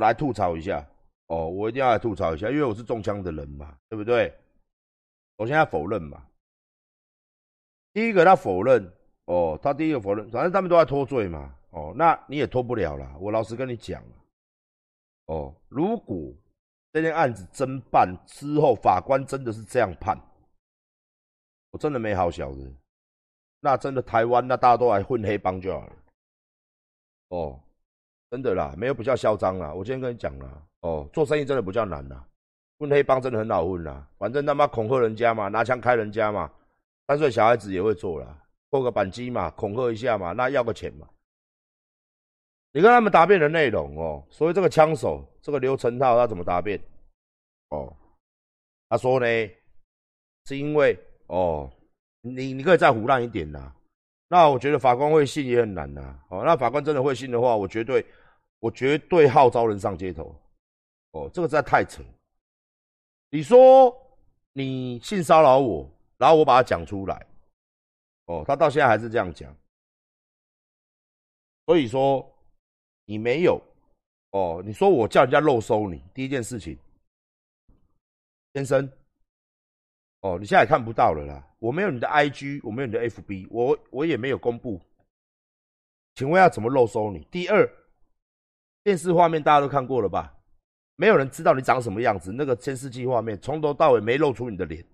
来吐槽一下哦，我一定要来吐槽一下，因为我是中枪的人嘛，对不对？我现在否认嘛，第一个他否认哦，他第一个否认，反正他们都在脱罪嘛，哦，那你也脱不了了。我老实跟你讲哦，如果这件案子侦办之后，法官真的是这样判，我真的没好小子，那真的台湾那大家都来混黑帮就好了，哦。真的啦，没有比较嚣张啦。我今天跟你讲了，哦，做生意真的不叫难啦，混黑帮真的很好混啦。反正他妈恐吓人家嘛，拿枪开人家嘛，三岁小孩子也会做啦，扣个扳机嘛，恐吓一下嘛，那要个钱嘛。你跟他们答辩的内容哦，所以这个枪手，这个刘成套他怎么答辩？哦，他说呢，是因为哦，你你可以再胡乱一点呐。那我觉得法官会信也很难呐。哦，那法官真的会信的话，我绝对。我绝对号召人上街头，哦，这个实在太扯。你说你性骚扰我，然后我把它讲出来，哦，他到现在还是这样讲。所以说你没有，哦，你说我叫人家漏收你，第一件事情，先生，哦，你现在也看不到了啦，我没有你的 IG，我没有你的 FB，我我也没有公布，请问要怎么漏收你？第二。电视画面大家都看过了吧？没有人知道你长什么样子。那个监视器画面从头到尾没露出你的脸，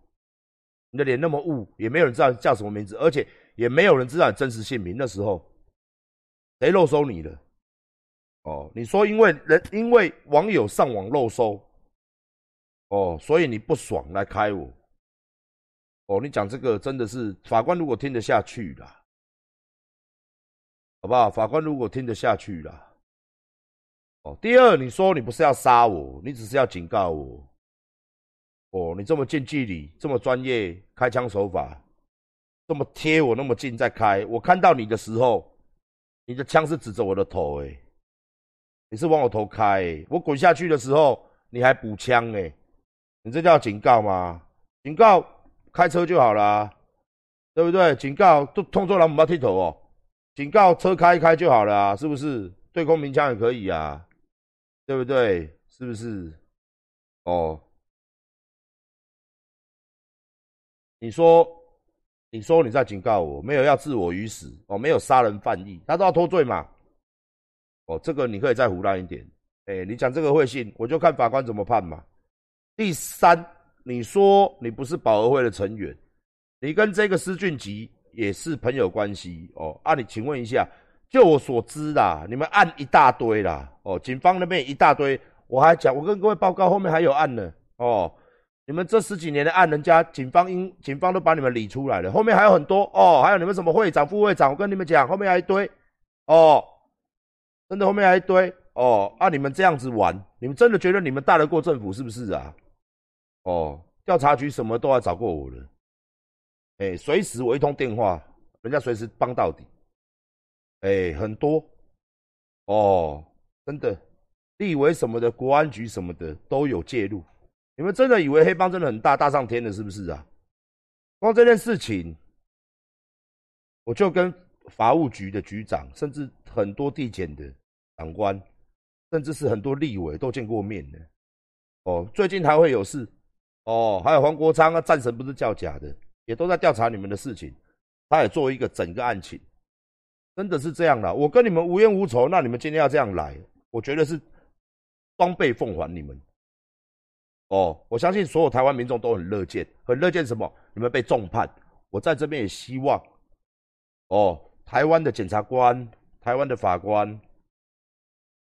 你的脸那么雾，也没有人知道你叫什么名字，而且也没有人知道你真实姓名。那时候谁漏收你了？哦，你说因为人因为网友上网漏收，哦，所以你不爽来开我？哦，你讲这个真的是法官如果听得下去啦，好不好？法官如果听得下去啦。第二，你说你不是要杀我，你只是要警告我。哦，你这么近距离，这么专业开枪手法，这么贴我那么近在开，我看到你的时候，你的枪是指着我的头，哎，你是往我头开，我滚下去的时候你还补枪，哎，你这叫警告吗？警告开车就好了，对不对？警告都通作人不要剃头哦，警告车开一开就好了，是不是？对空鸣枪也可以啊。对不对？是不是？哦，你说，你说你在警告我，没有要置我于死哦，没有杀人犯意，他都要脱罪嘛？哦，这个你可以再胡乱一点。哎，你讲这个会信，我就看法官怎么判嘛。第三，你说你不是保和会的成员，你跟这个施俊吉也是朋友关系哦？啊，你请问一下。就我所知啦，你们案一大堆啦，哦，警方那边一大堆，我还讲，我跟各位报告，后面还有案呢，哦，你们这十几年的案，人家警方因警方都把你们理出来了，后面还有很多哦，还有你们什么会长、副会长，我跟你们讲，后面还一堆，哦，真的后面还一堆，哦，啊，你们这样子玩，你们真的觉得你们大得过政府是不是啊？哦，调查局什么都要找过我了，哎，随时我一通电话，人家随时帮到底。哎，很多哦，真的，立委什么的，国安局什么的都有介入。你们真的以为黑帮真的很大，大上天了是不是啊？光这件事情，我就跟法务局的局长，甚至很多地检的长官，甚至是很多立委都见过面的。哦，最近还会有事。哦，还有黄国昌啊，战神不是叫假的，也都在调查你们的事情。他也做一个整个案情。真的是这样的，我跟你们无冤无仇，那你们今天要这样来，我觉得是双倍奉还你们。哦，我相信所有台湾民众都很乐见，很乐见什么？你们被重判，我在这边也希望，哦，台湾的检察官、台湾的法官，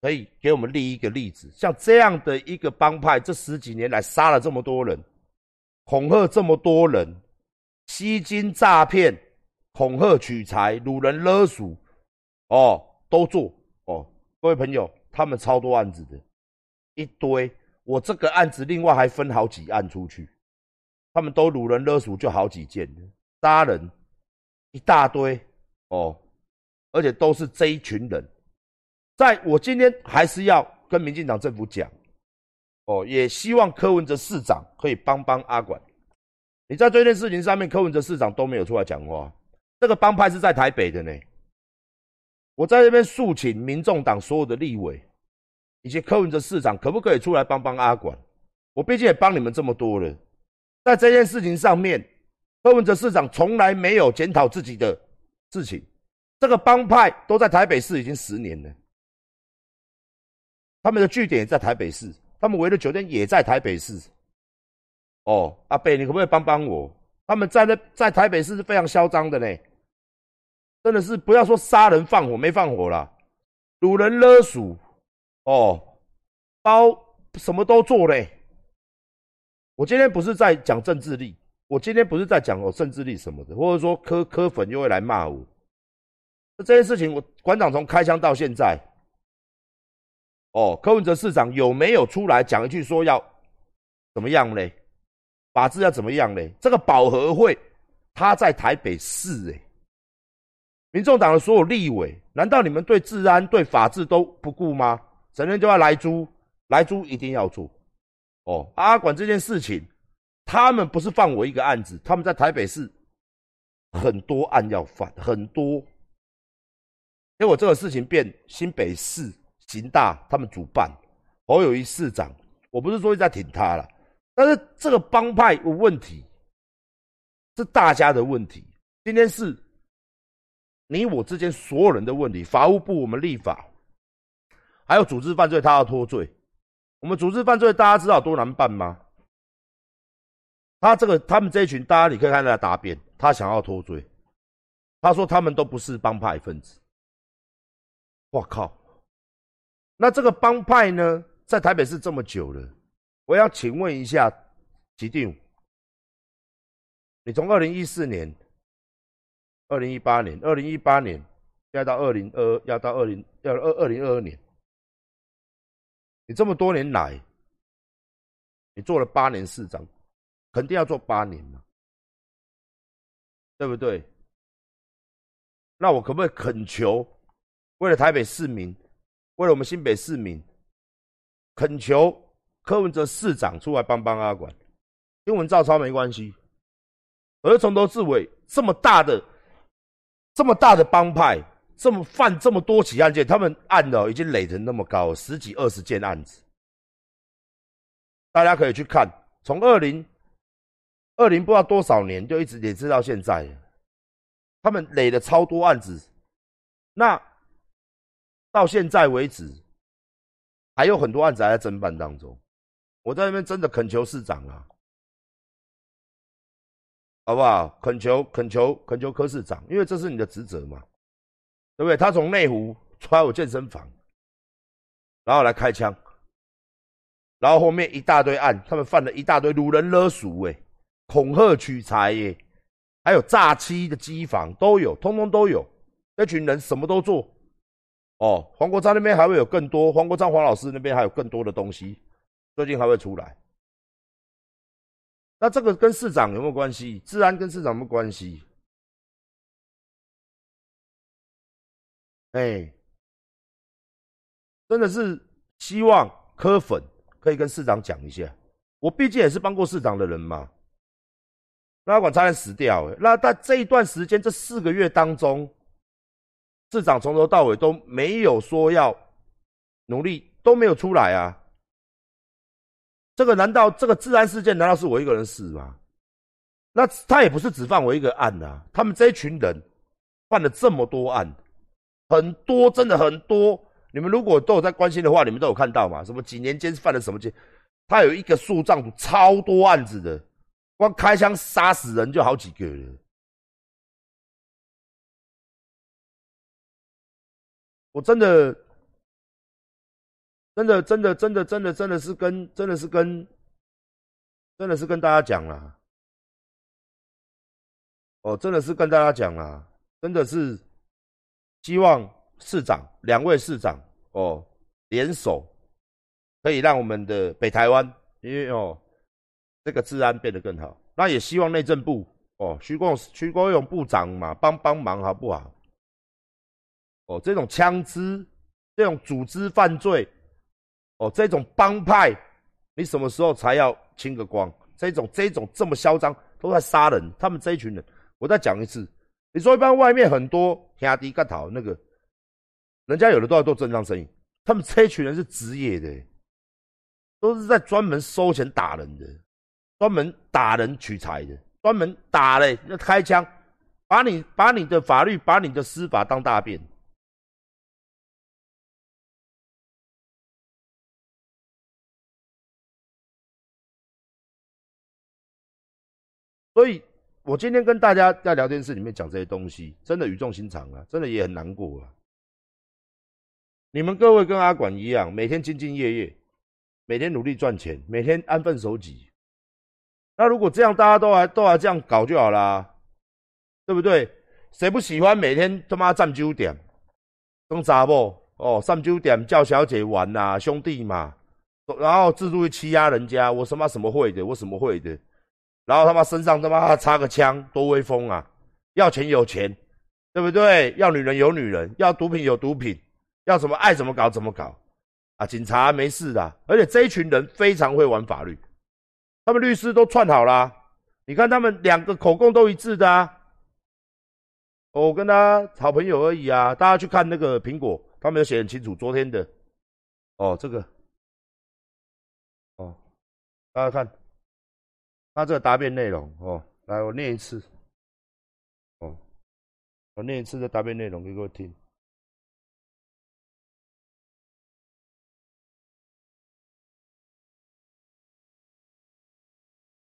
可以给我们立一个例子，像这样的一个帮派，这十几年来杀了这么多人，恐吓这么多人，吸金诈骗、恐吓取财、掳人勒赎。哦，都做哦，各位朋友，他们超多案子的，一堆。我这个案子另外还分好几案出去，他们都掳人勒赎，就好几件杀人一大堆哦，而且都是这一群人。在我今天还是要跟民进党政府讲，哦，也希望柯文哲市长可以帮帮阿管。你在这件事情上面，柯文哲市长都没有出来讲话。这个帮派是在台北的呢。我在这边诉请民众党所有的立委，以及柯文哲市长可不可以出来帮帮阿管？我毕竟也帮你们这么多了，在这件事情上面，柯文哲市长从来没有检讨自己的事情。这个帮派都在台北市已经十年了，他们的据点也在台北市，他们围的酒店也在台北市。哦，阿北，你可不可以帮帮我？他们在那在台北市是非常嚣张的呢，真的是不要说杀人放火没放火啦，掳人勒赎，哦，包什么都做嘞。我今天不是在讲政治力，我今天不是在讲我政治力什么的，或者说科科粉又会来骂我。这件事情，我馆长从开枪到现在，哦，柯文哲市长有没有出来讲一句说要怎么样嘞？法治要怎么样嘞？这个保和会他在台北市哎，民众党的所有立委，难道你们对治安、对法治都不顾吗？整天就要来租，来租一定要做。哦，阿管这件事情，他们不是放我一个案子，他们在台北市很多案要犯，很多。结果这个事情变新北市刑大他们主办，侯友谊市长，我不是说在挺他了，但是这个帮派有问题，是大家的问题。今天是你我之间所有人的问题，法务部我们立法，还有组织犯罪他要脱罪，我们组织犯罪大家知道多难办吗？他这个他们这一群，大家你可以看他答辩，他想要脱罪，他说他们都不是帮派分子。我靠！那这个帮派呢，在台北市这么久了，我要请问一下，吉定，你从二零一四年、二零一八年、二零一八年，要到二零二，要到二零要二二零二二年，你这么多年来，你做了八年市长，肯定要做八年嘛，对不对？那我可不可以恳求？为了台北市民，为了我们新北市民，恳求柯文哲市长出来帮帮阿管，新闻照抄没关系。而从头至尾这么大的、这么大的帮派，这么犯这么多起案件，他们案的已经累成那么高，十几二十件案子，大家可以去看，从二零二零不知道多少年就一直累积到现在，他们累了超多案子，那。到现在为止，还有很多案子还在侦办当中。我在那边真的恳求市长啊，好不好？恳求、恳求、恳求柯市长，因为这是你的职责嘛，对不对？他从内湖来我健身房，然后来开枪，然后后面一大堆案，他们犯了一大堆掳人勒赎，哎，恐吓取财，耶，还有诈欺的机房都有，通通都有。那群人什么都做。哦，黄国昌那边还会有更多，黄国昌黄老师那边还有更多的东西，最近还会出来。那这个跟市长有没有关系？治安跟市长没有关系。哎，真的是希望柯粉可以跟市长讲一下，我毕竟也是帮过市长的人嘛。那管差点死掉，那在这一段时间，这四个月当中。市长从头到尾都没有说要努力，都没有出来啊！这个难道这个治安事件难道是我一个人死吗？那他也不是只犯我一个案啊！他们这一群人犯了这么多案，很多真的很多。你们如果都有在关心的话，你们都有看到嘛？什么几年间犯了什么罪？他有一个树葬超多案子的，光开枪杀死人就好几个了。我真的，真的，真的，真的，真的，真的是跟，真的是跟，真的是跟大家讲了。哦，真的是跟大家讲了，真的是希望市长两位市长哦联手，可以让我们的北台湾，因为哦这个治安变得更好。那也希望内政部哦，徐国徐国勇部长嘛，帮帮忙好不好？哦，这种枪支，这种组织犯罪，哦，这种帮派，你什么时候才要清个光？这种这种这么嚣张，都在杀人。他们这一群人，我再讲一次，你说一般外面很多兄弟干讨那个，人家有的都要做正当生意，他们这一群人是职业的，都是在专门收钱打人的，专门打人取财的，专门打嘞，要开枪，把你把你的法律，把你的司法当大便。所以，我今天跟大家在聊天室里面讲这些东西，真的语重心长啊，真的也很难过啊。你们各位跟阿管一样，每天兢兢业业，每天努力赚钱，每天安分守己。那如果这样，大家都还都还这样搞就好啦，对不对？谁不喜欢每天他妈站酒店，跟杂不哦，上酒店叫小姐玩呐，兄弟嘛，然后自助去欺压人家，我什么什么会的，我什么会的。然后他妈身上他妈插个枪，多威风啊！要钱有钱，对不对？要女人有女人，要毒品有毒品，要什么爱怎么搞怎么搞啊！警察没事的，而且这一群人非常会玩法律，他们律师都串好了。你看他们两个口供都一致的啊！我跟他好朋友而已啊！大家去看那个苹果，他们有写很清楚昨天的。哦，这个，哦，大家看。他这个答辩内容哦，来我念一次，哦，我念一次这答辩内容给各位听。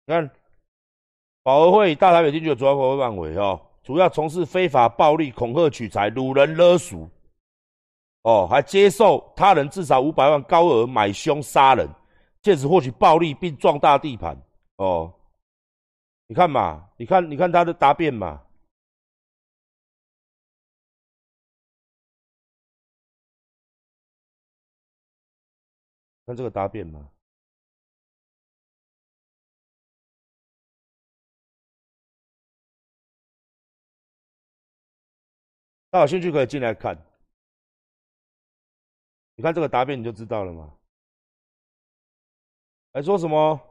看，保和会大台北地区的主要活动范围哦，主要从事非法暴力、恐吓、取财、掳人勒赎，哦，还接受他人至少五百万高额买凶杀人，借此获取暴利并壮大地盘，哦。你看嘛，你看，你看他的答辩嘛，看这个答辩嘛，大家有兴趣可以进来看。你看这个答辩你就知道了嘛，还说什么？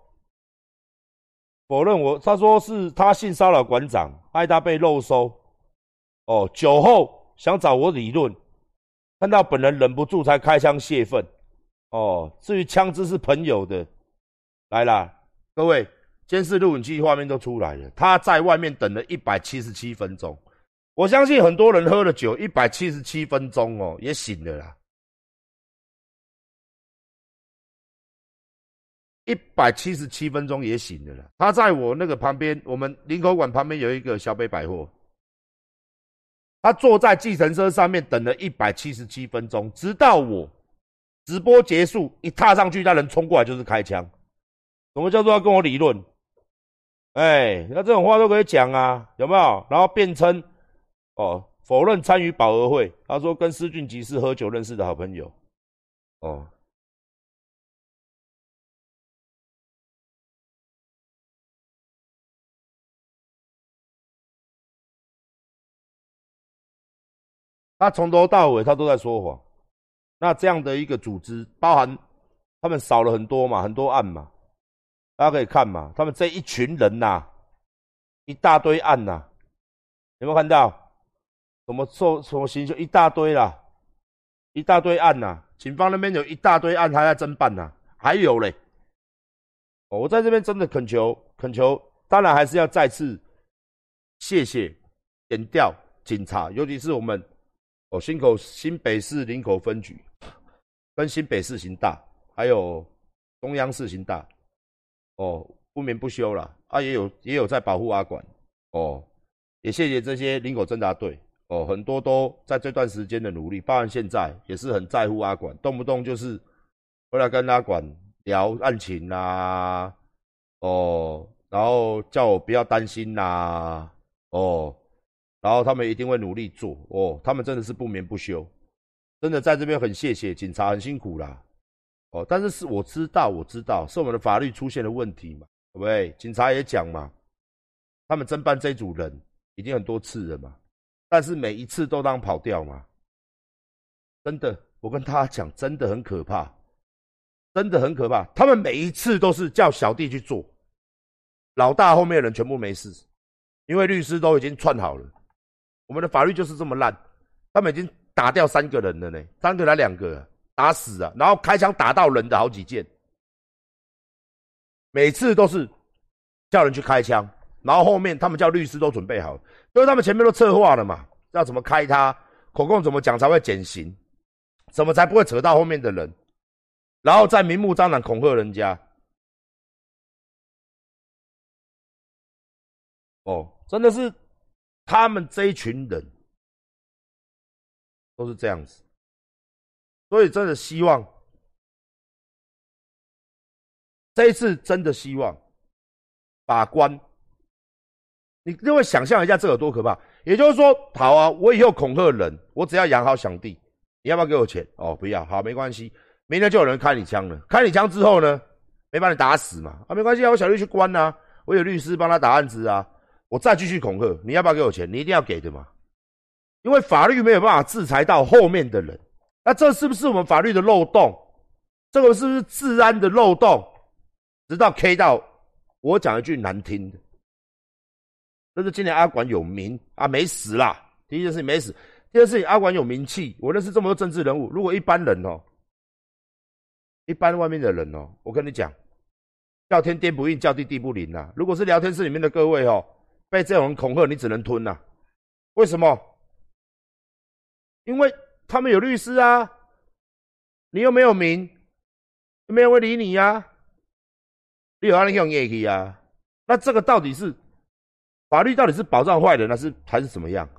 否认我，他说是他性骚扰馆长，害他被漏收。哦，酒后想找我理论，看到本人忍不住才开枪泄愤。哦，至于枪支是朋友的，来啦，各位，监视录影机画面都出来了，他在外面等了一百七十七分钟。我相信很多人喝了酒，一百七十七分钟哦，也醒了啦。一百七十七分钟也醒了。他在我那个旁边，我们林口馆旁边有一个小北百货。他坐在计程车上面等了一百七十七分钟，直到我直播结束，一踏上去，那人冲过来就是开枪。什么叫做要跟我理论？哎，那这种话都可以讲啊，有没有？然后辩称哦，否认参与保和会。他说跟施俊吉是喝酒认识的好朋友。哦。他从头到尾他都在说谎，那这样的一个组织，包含他们少了很多嘛，很多案嘛，大家可以看嘛，他们这一群人呐，一大堆案呐，有没有看到？什么受什么刑就一大堆啦，一大堆案呐，警方那边有一大堆案还在侦办呐，还有嘞，我在这边真的恳求恳求，当然还是要再次谢谢点调警察，尤其是我们。哦，新口新北市林口分局，跟新北市刑大，还有中央市刑大，哦，不眠不休了啊，也有也有在保护阿管，哦，也谢谢这些林口侦查队，哦，很多都在这段时间的努力，包含现在也是很在乎阿管，动不动就是回来跟阿管聊案情啦，哦，然后叫我不要担心啦，哦。然后他们一定会努力做哦，他们真的是不眠不休，真的在这边很谢谢警察，很辛苦啦，哦，但是是我知道，我知道是我们的法律出现了问题嘛，对不对？警察也讲嘛，他们侦办这组人已经很多次了嘛，但是每一次都当跑掉嘛，真的，我跟大家讲，真的很可怕，真的很可怕，他们每一次都是叫小弟去做，老大后面的人全部没事，因为律师都已经串好了。我们的法律就是这么烂，他们已经打掉三个人了呢，三个来两个，打死啊，然后开枪打到人的好几件，每次都是叫人去开枪，然后后面他们叫律师都准备好，因为他们前面都策划了嘛，要怎么开他，口供怎么讲才会减刑，怎么才不会扯到后面的人，然后再明目张胆恐吓人家。哦，真的是他们这一群人。都是这样子，所以真的希望这一次真的希望法官，你就会想象一下这有多可怕。也就是说，好啊，我以后恐吓人，我只要养好小弟，你要不要给我钱？哦，不要，好，没关系，明天就有人开你枪了。开你枪之后呢，没把你打死嘛？啊，没关系啊，我小弟去关啊，我有律师帮他打案子啊，我再继续恐吓，你要不要给我钱？你一定要给的嘛。因为法律没有办法制裁到后面的人，那这是不是我们法律的漏洞？这个是不是治安的漏洞？直到 K 到我讲一句难听的，这是今年阿管有名啊，没死啦。第一件事情没死，第二件事情阿管有名气。我认识这么多政治人物，如果一般人哦，一般外面的人哦，我跟你讲，叫天天不应，叫地地不灵呐。如果是聊天室里面的各位哦，被这种人恐吓，你只能吞呐。为什么？因为他们有律师啊，你又没有名，没有人会理你呀。你有案你用业绩啊？那这个到底是法律到底是保障坏人，还是还是怎么样？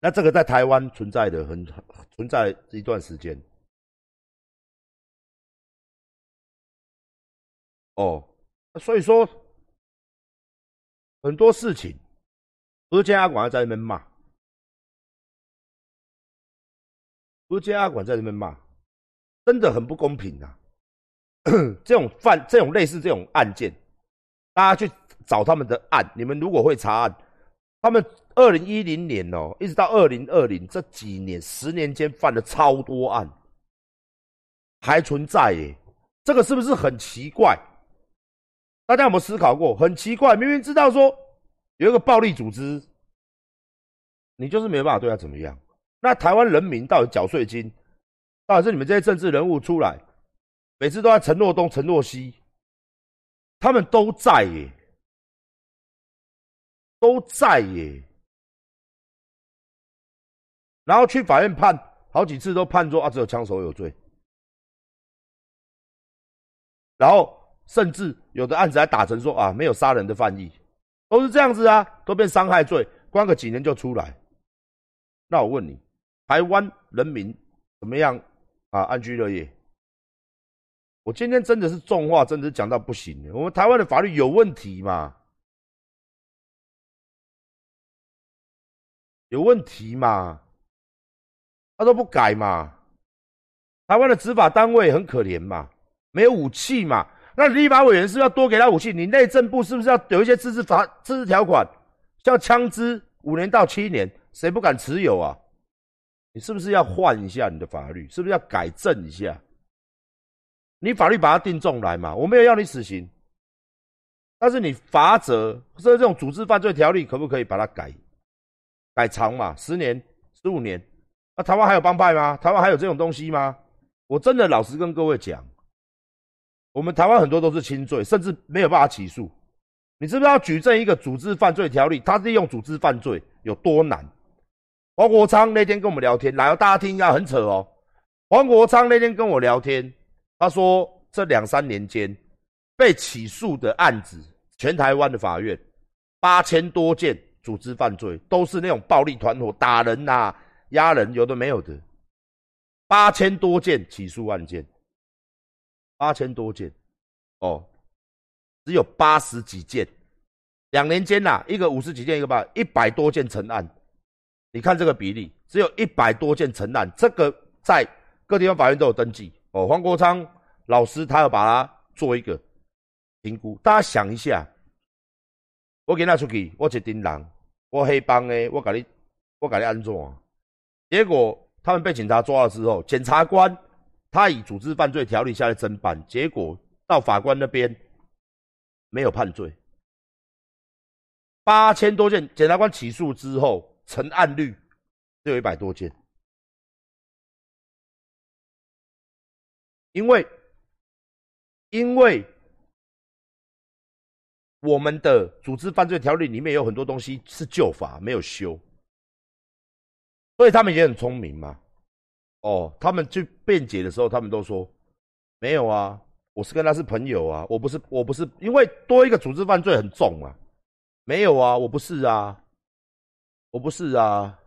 那这个在台湾存在的很存在一段时间，哦，所以说很多事情，何家阿管在那边骂，何家阿管在那边骂，真的很不公平啊！这种犯这种类似这种案件，大家去找他们的案，你们如果会查案，他们。二零一零年哦，一直到二零二零这几年，十年间犯了超多案，还存在耶，这个是不是很奇怪？大家有没有思考过？很奇怪，明明知道说有一个暴力组织，你就是没办法对他怎么样。那台湾人民到底缴税金，到底是你们这些政治人物出来，每次都在承诺东承诺西，他们都在耶，都在耶。然后去法院判好几次都判说啊只有枪手有罪，然后甚至有的案子还打成说啊没有杀人的犯意，都是这样子啊，都变伤害罪，关个几年就出来。那我问你，台湾人民怎么样啊？安居乐业？我今天真的是重话，真的是讲到不行我们台湾的法律有问题嘛？有问题嘛？他都不改嘛？台湾的执法单位很可怜嘛，没有武器嘛？那立法委员是不是要多给他武器？你内政部是不是要有一些自治法、自治条款，像枪支五年到七年，谁不敢持有啊？你是不是要换一下你的法律？是不是要改正一下？你法律把它定重来嘛？我没有要你死刑，但是你罚则或者这种组织犯罪条例可不可以把它改改长嘛？十年、十五年？那台湾还有帮派吗？台湾还有这种东西吗？我真的老实跟各位讲，我们台湾很多都是轻罪，甚至没有办法起诉。你知不知道举证一个组织犯罪条例，他利用组织犯罪有多难？黄国昌那天跟我们聊天，来，大家听一下，很扯哦。黄国昌那天跟我聊天，他说这两三年间被起诉的案子，全台湾的法院八千多件组织犯罪，都是那种暴力团伙打人呐。压人有的没有的，八千多件起诉案件，八千多件，哦，只有八十几件，两年间呐，一个五十几件，一个八一百多件成案，你看这个比例，只有一百多件成案，这个在各地方法院都有登记。哦，黄国昌老师他要把它做一个评估，大家想一下，我给他出去，我一丁人，我黑帮的，我给你，我给你安怎？结果他们被警察抓了之后，检察官他以组织犯罪条例下来侦办，结果到法官那边没有判罪，八千多件，检察官起诉之后，成案率只有一百多件，因为因为我们的组织犯罪条例里面有很多东西是旧法，没有修，所以他们也很聪明嘛。哦，他们去辩解的时候，他们都说没有啊，我是跟他是朋友啊，我不是，我不是，因为多一个组织犯罪很重啊，没有啊，我不是啊，我不是啊，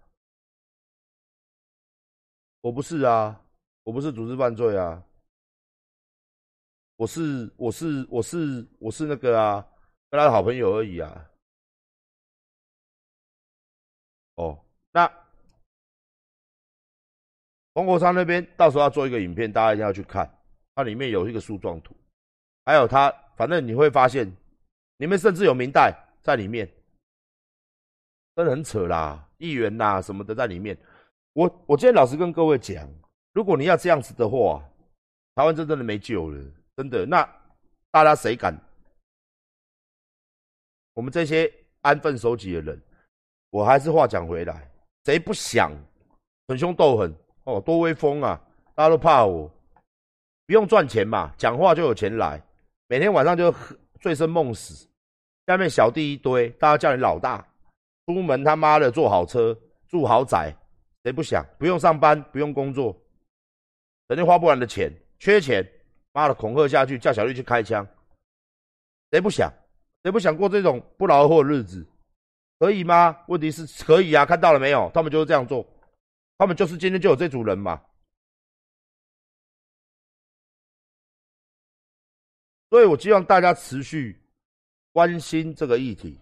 我不是啊，我不是组织犯罪啊，我是我是我是我是那个啊，跟他的好朋友而已啊，哦，那。黄国昌那边到时候要做一个影片，大家一定要去看。它里面有一个树状图，还有他，反正你会发现，里面甚至有明代在里面，真的很扯啦，议员呐什么的在里面。我我今天老实跟各位讲，如果你要这样子的话，台湾真正的没救了，真的。那大家谁敢？我们这些安分守己的人，我还是话讲回来，谁不想逞凶斗狠？哦，多威风啊！大家都怕我，不用赚钱嘛，讲话就有钱来。每天晚上就醉生梦死，下面小弟一堆，大家叫你老大。出门他妈的坐好车，住豪宅，谁不想？不用上班，不用工作，整天花不完的钱，缺钱，妈的恐吓下去，叫小弟去开枪，谁不想？谁不想过这种不劳而获的日子？可以吗？问题是可以啊，看到了没有？他们就是这样做。他们就是今天就有这组人嘛，所以我希望大家持续关心这个议题。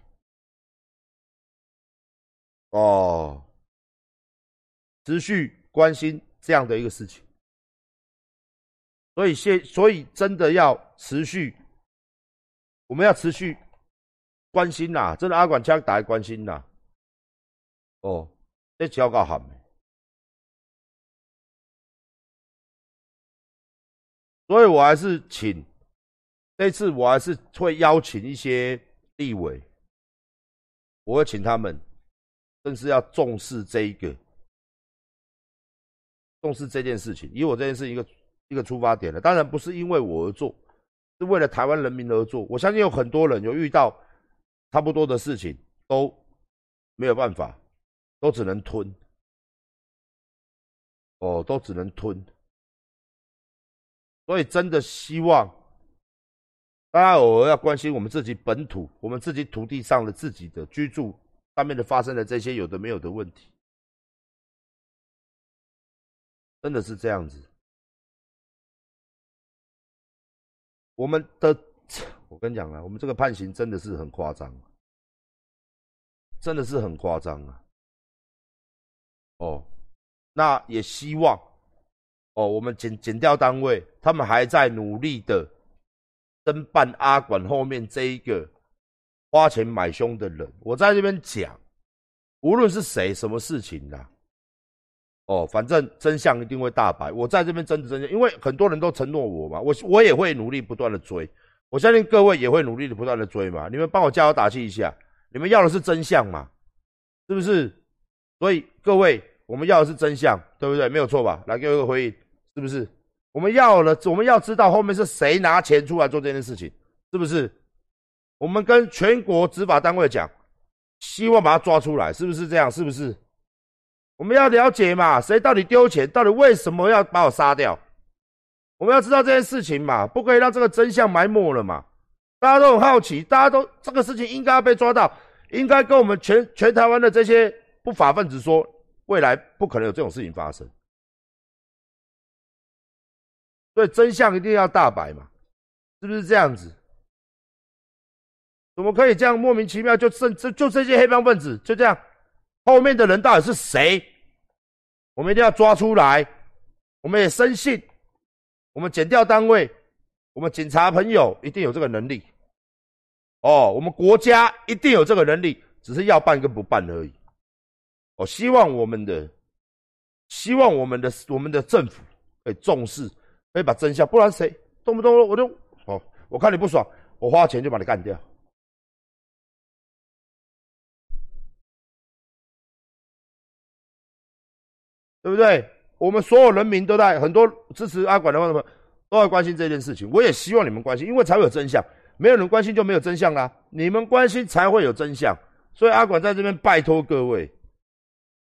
哦，持续关心这样的一个事情，所以现所以真的要持续，我们要持续关心呐，真的阿管枪打关心呐。哦，这交告好？所以我还是请，这次我还是会邀请一些立委，我会请他们，更是要重视这一个，重视这件事情，以我这件事一个一个出发点的，当然不是因为我而做，是为了台湾人民而做。我相信有很多人有遇到差不多的事情，都没有办法，都只能吞，哦，都只能吞。所以，真的希望大家偶尔要关心我们自己本土、我们自己土地上的自己的居住上面的发生的这些有的没有的问题，真的是这样子。我们的，我跟你讲啊，我们这个判刑真的是很夸张，真的是很夸张啊。哦，那也希望。哦，我们检检调单位，他们还在努力的侦办阿管后面这一个花钱买凶的人。我在这边讲，无论是谁，什么事情啦，哦，反正真相一定会大白。我在这边争真相，因为很多人都承诺我嘛，我我也会努力不断的追，我相信各位也会努力的不断的追嘛。你们帮我加油打气一下，你们要的是真相嘛，是不是？所以各位，我们要的是真相，对不对？没有错吧？来给我一个回应。是不是？我们要了，我们要知道后面是谁拿钱出来做这件事情，是不是？我们跟全国执法单位讲，希望把他抓出来，是不是这样？是不是？我们要了解嘛，谁到底丢钱？到底为什么要把我杀掉？我们要知道这件事情嘛，不可以让这个真相埋没了嘛。大家都很好奇，大家都这个事情应该要被抓到，应该跟我们全全台湾的这些不法分子说，未来不可能有这种事情发生。所以真相一定要大白嘛，是不是这样子？怎么可以这样莫名其妙就剩这就这些黑帮分子就这样？后面的人到底是谁？我们一定要抓出来。我们也深信，我们检调单位，我们警察朋友一定有这个能力。哦，我们国家一定有这个能力，只是要办跟不办而已。我希望我们的，希望我们的我们的政府可以重视。可以把真相，不然谁动不动我就哦，我看你不爽，我花钱就把你干掉，对不对？我们所有人民都在很多支持阿管的话，什么都在关心这件事情。我也希望你们关心，因为才会有真相。没有人关心就没有真相啦。你们关心才会有真相。所以阿管在这边拜托各位，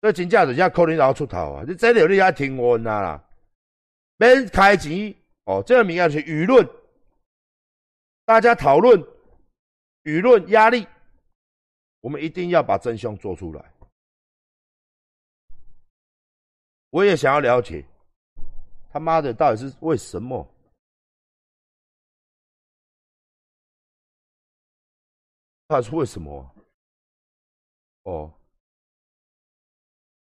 这请假人家扣你然后出头啊！你真的有你要听我呐啦，免开钱哦。这个名要是舆论，大家讨论舆论压力，我们一定要把真相做出来。我也想要了解，他妈的到底是为什么？到底是为什么？哦，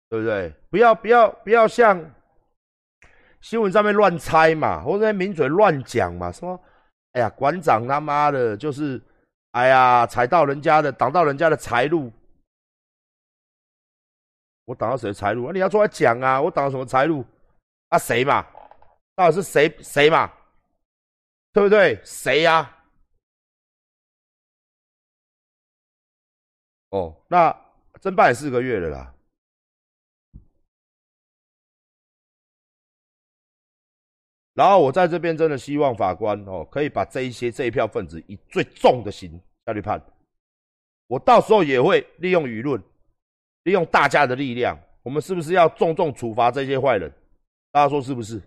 对不对？不要不要不要像新闻上面乱猜嘛，或者名嘴乱讲嘛，什么？哎呀，馆长他妈的，就是哎呀，踩到人家的，挡到人家的财路。我挡到谁的财路啊？你要出来讲啊！我挡了什么财路？啊，谁嘛？到底是谁谁嘛？对不对？谁呀？哦，那侦办也四个月了啦。然后我在这边真的希望法官哦，可以把这一些这一票分子以最重的刑下去判。我到时候也会利用舆论。利用大家的力量，我们是不是要重重处罚这些坏人？大家说是不是？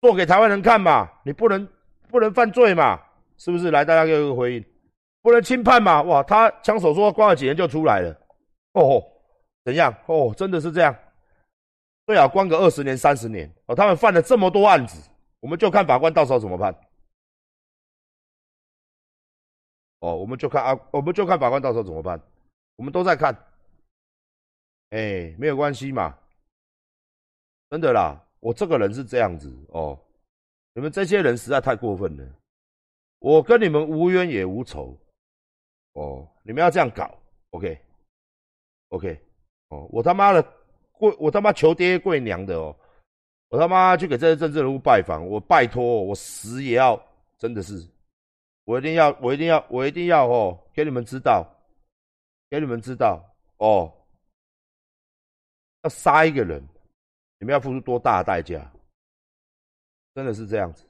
做给台湾人看嘛？你不能不能犯罪嘛？是不是？来，大家给我个回应。不能轻判嘛？哇，他枪手说关了几年就出来了。哦，怎样？哦，真的是这样？最好关个二十年、三十年。哦，他们犯了这么多案子，我们就看法官到时候怎么判。哦，我们就看啊，我们就看法官到时候怎么判。我们都在看。哎，没有关系嘛，真的啦，我这个人是这样子哦。你们这些人实在太过分了，我跟你们无冤也无仇哦。你们要这样搞，OK，OK，哦，我他妈的跪，我他妈求爹跪娘的哦，我他妈去给这些政治人物拜访，我拜托，我死也要，真的是，我一定要，我一定要，我一定要哦，给你们知道，给你们知道哦。要杀一个人，你们要付出多大的代价？真的是这样子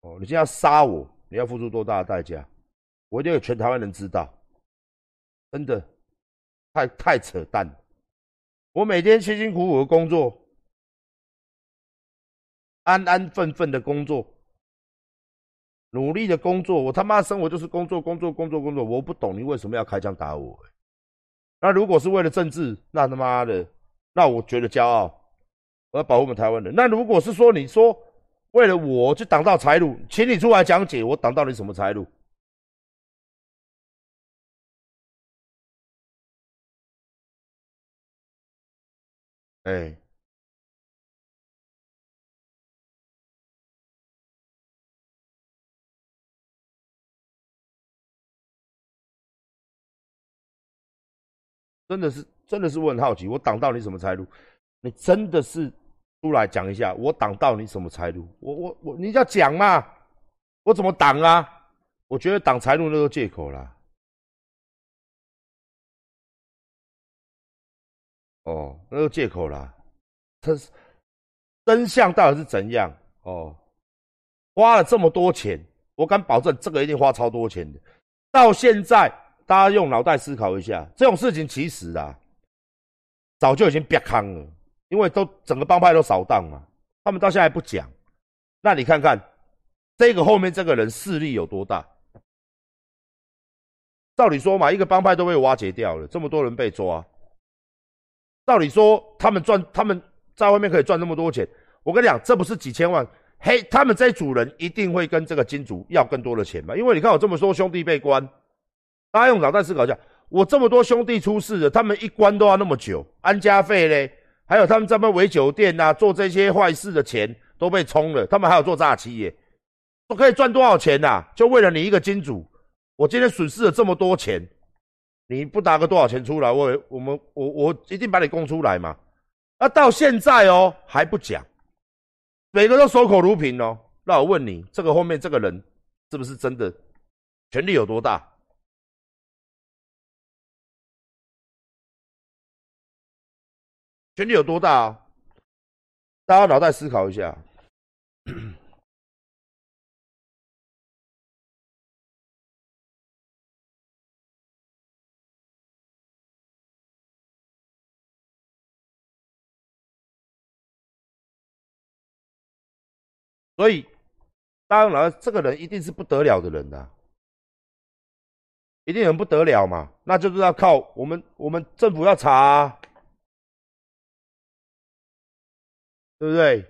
哦！你现在要杀我，你要付出多大的代价？我一定要全台湾人知道，真的太太扯淡了！我每天辛辛苦苦的工作，安安分分的工作，努力的工作，我他妈生活就是工作，工作，工作，工作。我不懂你为什么要开枪打我？那如果是为了政治，那他妈的！那我觉得骄傲，我要保护我们台湾人。那如果是说你说为了我去挡到财路，请你出来讲解，我挡到你什么财路？哎，真的是。真的是我很好奇，我挡到你什么财路？你真的是出来讲一下，我挡到你什么财路？我我我，你要讲嘛？我怎么挡啊？我觉得挡财路那个借口啦。哦，那个借口啦。他是真相到底是怎样？哦，花了这么多钱，我敢保证这个一定花超多钱的。到现在，大家用脑袋思考一下，这种事情其实啊。早就已经瘪康了，因为都整个帮派都扫荡嘛，他们到现在不讲。那你看看这个后面这个人势力有多大？照理说嘛，一个帮派都被挖解掉了，这么多人被抓。照理说他们赚，他们在外面可以赚那么多钱。我跟你讲，这不是几千万，嘿，他们这组人一定会跟这个金主要更多的钱嘛？因为你看我这么说兄弟被关，大家用脑袋思考一下。我这么多兄弟出事了，他们一关都要那么久，安家费嘞，还有他们在那围酒店呐，做这些坏事的钱都被冲了，他们还有做诈欺耶，都可以赚多少钱呐？就为了你一个金主，我今天损失了这么多钱，你不打个多少钱出来，我我们我我一定把你供出来嘛。那到现在哦还不讲，每个都守口如瓶哦，那我问你，这个后面这个人是不是真的权力有多大？权力有多大啊？大家脑袋思考一下。所以，当然，这个人一定是不得了的人啊，一定很不得了嘛。那就是要靠我们，我们政府要查，对不对？